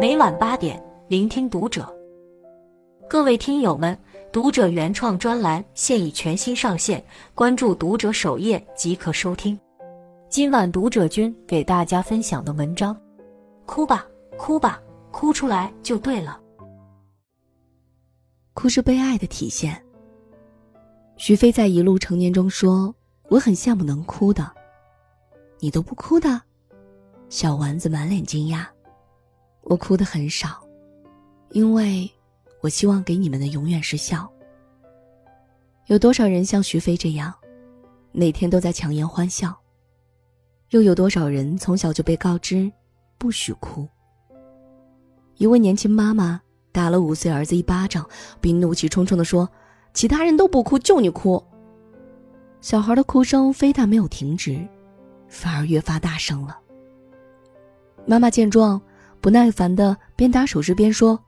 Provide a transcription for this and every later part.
每晚八点，聆听读者。各位听友们，读者原创专栏现已全新上线，关注读者首页即可收听。今晚读者君给大家分享的文章：哭吧，哭吧，哭出来就对了。哭是悲哀的体现。徐飞在《一路成年》中说：“我很羡慕能哭的，你都不哭的。”小丸子满脸惊讶。我哭的很少，因为我希望给你们的永远是笑。有多少人像徐飞这样，每天都在强颜欢笑？又有多少人从小就被告知不许哭？一位年轻妈妈打了五岁儿子一巴掌，并怒气冲冲地说：“其他人都不哭，就你哭。”小孩的哭声非但没有停止，反而越发大声了。妈妈见状。不耐烦的边打手势边说：“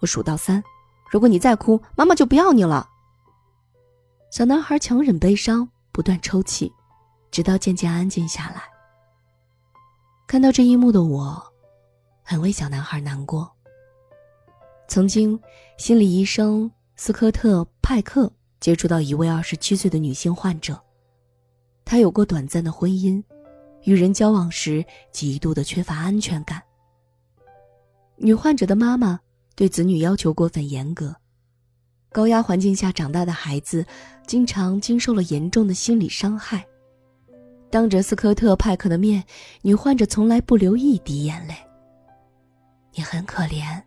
我数到三，如果你再哭，妈妈就不要你了。”小男孩强忍悲伤，不断抽泣，直到渐渐安静下来。看到这一幕的我，很为小男孩难过。曾经，心理医生斯科特·派克接触到一位二十七岁的女性患者，她有过短暂的婚姻，与人交往时极度的缺乏安全感。女患者的妈妈对子女要求过分严格，高压环境下长大的孩子，经常经受了严重的心理伤害。当着斯科特·派克的面，女患者从来不流一滴眼泪。你很可怜，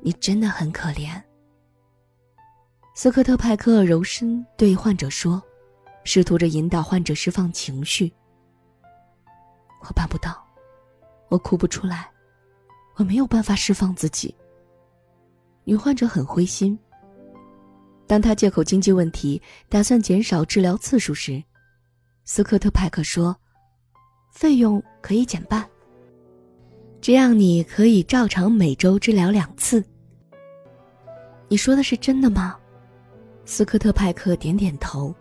你真的很可怜。斯科特·派克柔声对患者说，试图着引导患者释放情绪。我办不到，我哭不出来。我没有办法释放自己。女患者很灰心。当她借口经济问题，打算减少治疗次数时，斯科特·派克说：“费用可以减半，这样你可以照常每周治疗两次。”你说的是真的吗？斯科特·派克点点头。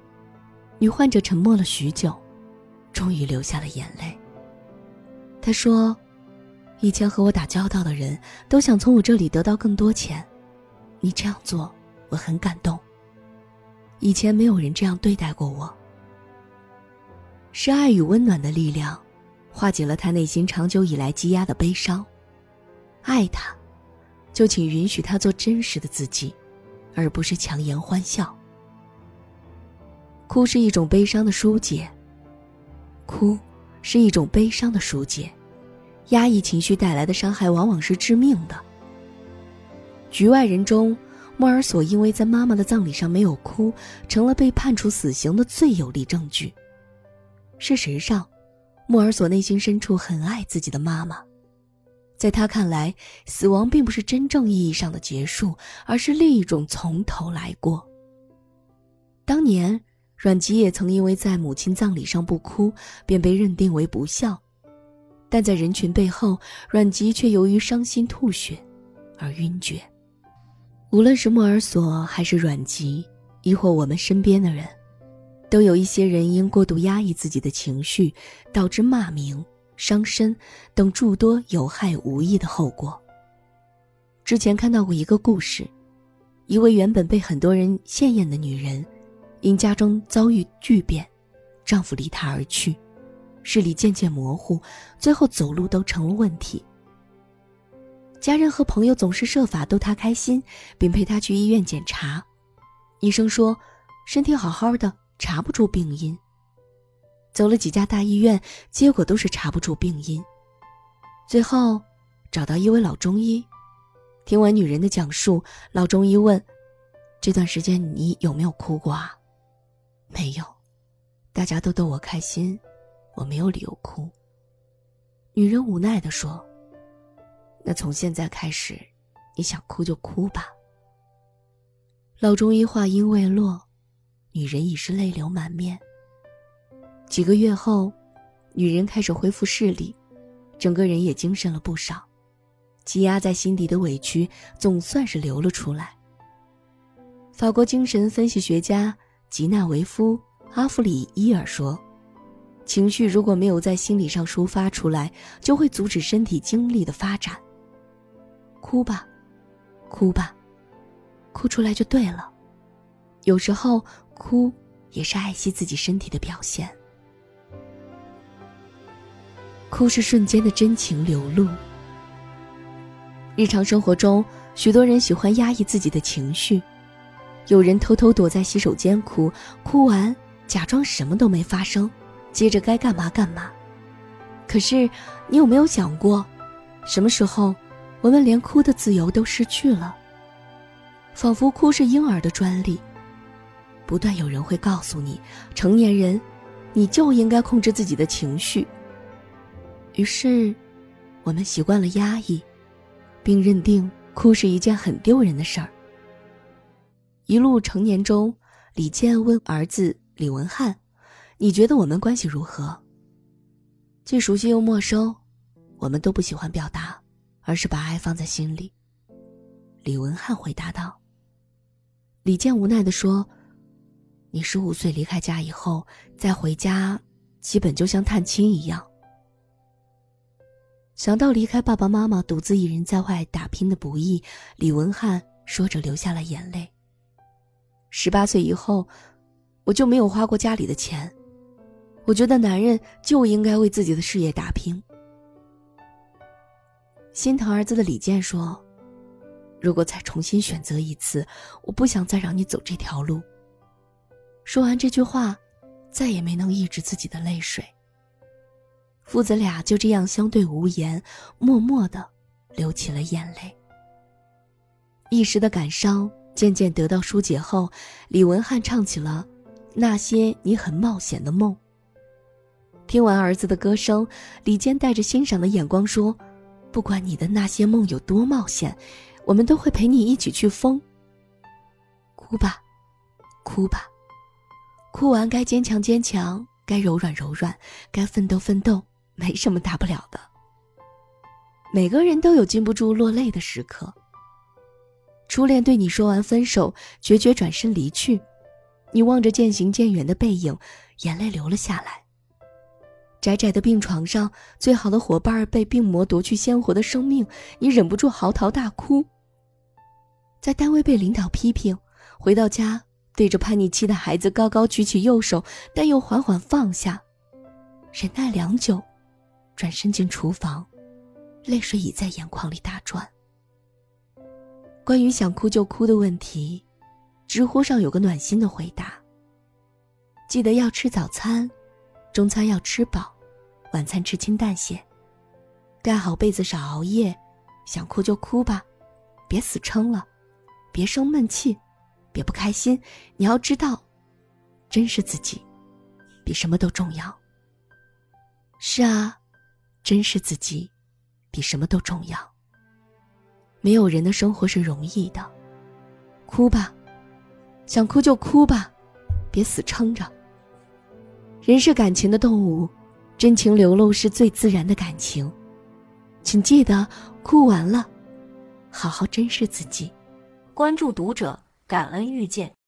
女患者沉默了许久，终于流下了眼泪。他说。以前和我打交道的人都想从我这里得到更多钱，你这样做我很感动。以前没有人这样对待过我。是爱与温暖的力量，化解了他内心长久以来积压的悲伤。爱他，就请允许他做真实的自己，而不是强颜欢笑。哭是一种悲伤的疏解。哭，是一种悲伤的疏解。压抑情绪带来的伤害往往是致命的。局外人中，莫尔索因为在妈妈的葬礼上没有哭，成了被判处死刑的最有力证据。事实上，莫尔索内心深处很爱自己的妈妈，在他看来，死亡并不是真正意义上的结束，而是另一种从头来过。当年，阮籍也曾因为在母亲葬礼上不哭，便被认定为不孝。但在人群背后，阮籍却由于伤心吐血，而晕厥。无论是莫尔索还是阮籍，亦或我们身边的人，都有一些人因过度压抑自己的情绪，导致骂名、伤身等诸多有害无益的后果。之前看到过一个故事，一位原本被很多人羡艳的女人，因家中遭遇巨变，丈夫离她而去。视力渐渐模糊，最后走路都成了问题。家人和朋友总是设法逗她开心，并陪她去医院检查。医生说，身体好好的，查不出病因。走了几家大医院，结果都是查不出病因。最后，找到一位老中医，听完女人的讲述，老中医问：“这段时间你有没有哭过啊？”“没有，大家都逗我开心。”我没有理由哭。女人无奈的说：“那从现在开始，你想哭就哭吧。”老中医话音未落，女人已是泪流满面。几个月后，女人开始恢复视力，整个人也精神了不少，积压在心底的委屈总算是流了出来。法国精神分析学家吉纳维夫·阿弗里伊尔说。情绪如果没有在心理上抒发出来，就会阻止身体精力的发展。哭吧，哭吧，哭出来就对了。有时候哭也是爱惜自己身体的表现。哭是瞬间的真情流露。日常生活中，许多人喜欢压抑自己的情绪，有人偷偷躲在洗手间哭，哭完假装什么都没发生。接着该干嘛干嘛，可是你有没有想过，什么时候我们连哭的自由都失去了？仿佛哭是婴儿的专利。不断有人会告诉你，成年人，你就应该控制自己的情绪。于是，我们习惯了压抑，并认定哭是一件很丢人的事儿。一路成年中，李健问儿子李文翰。你觉得我们关系如何？既熟悉又陌生，我们都不喜欢表达，而是把爱放在心里。李文翰回答道。李健无奈的说：“你十五岁离开家以后，再回家，基本就像探亲一样。”想到离开爸爸妈妈，独自一人在外打拼的不易，李文翰说着流下了眼泪。十八岁以后，我就没有花过家里的钱。我觉得男人就应该为自己的事业打拼。心疼儿子的李健说：“如果再重新选择一次，我不想再让你走这条路。”说完这句话，再也没能抑制自己的泪水。父子俩就这样相对无言，默默的流起了眼泪。一时的感伤渐渐得到疏解后，李文翰唱起了《那些你很冒险的梦》。听完儿子的歌声，李健带着欣赏的眼光说：“不管你的那些梦有多冒险，我们都会陪你一起去疯。哭吧，哭吧，哭完该坚强坚强，该柔软柔软，该奋斗奋斗，没什么大不了的。每个人都有禁不住落泪的时刻。初恋对你说完分手，决绝转身离去，你望着渐行渐远的背影，眼泪流了下来。”窄窄的病床上，最好的伙伴被病魔夺去鲜活的生命，你忍不住嚎啕大哭。在单位被领导批评，回到家对着叛逆期的孩子高高举起右手，但又缓缓放下，忍耐良久，转身进厨房，泪水已在眼眶里打转。关于想哭就哭的问题，知乎上有个暖心的回答：记得要吃早餐，中餐要吃饱。晚餐吃清淡些，盖好被子，少熬夜。想哭就哭吧，别死撑了，别生闷气，别不开心。你要知道，珍视自己，比什么都重要。是啊，珍视自己，比什么都重要。没有人的生活是容易的，哭吧，想哭就哭吧，别死撑着。人是感情的动物。真情流露是最自然的感情，请记得，哭完了，好好珍视自己。关注读者，感恩遇见。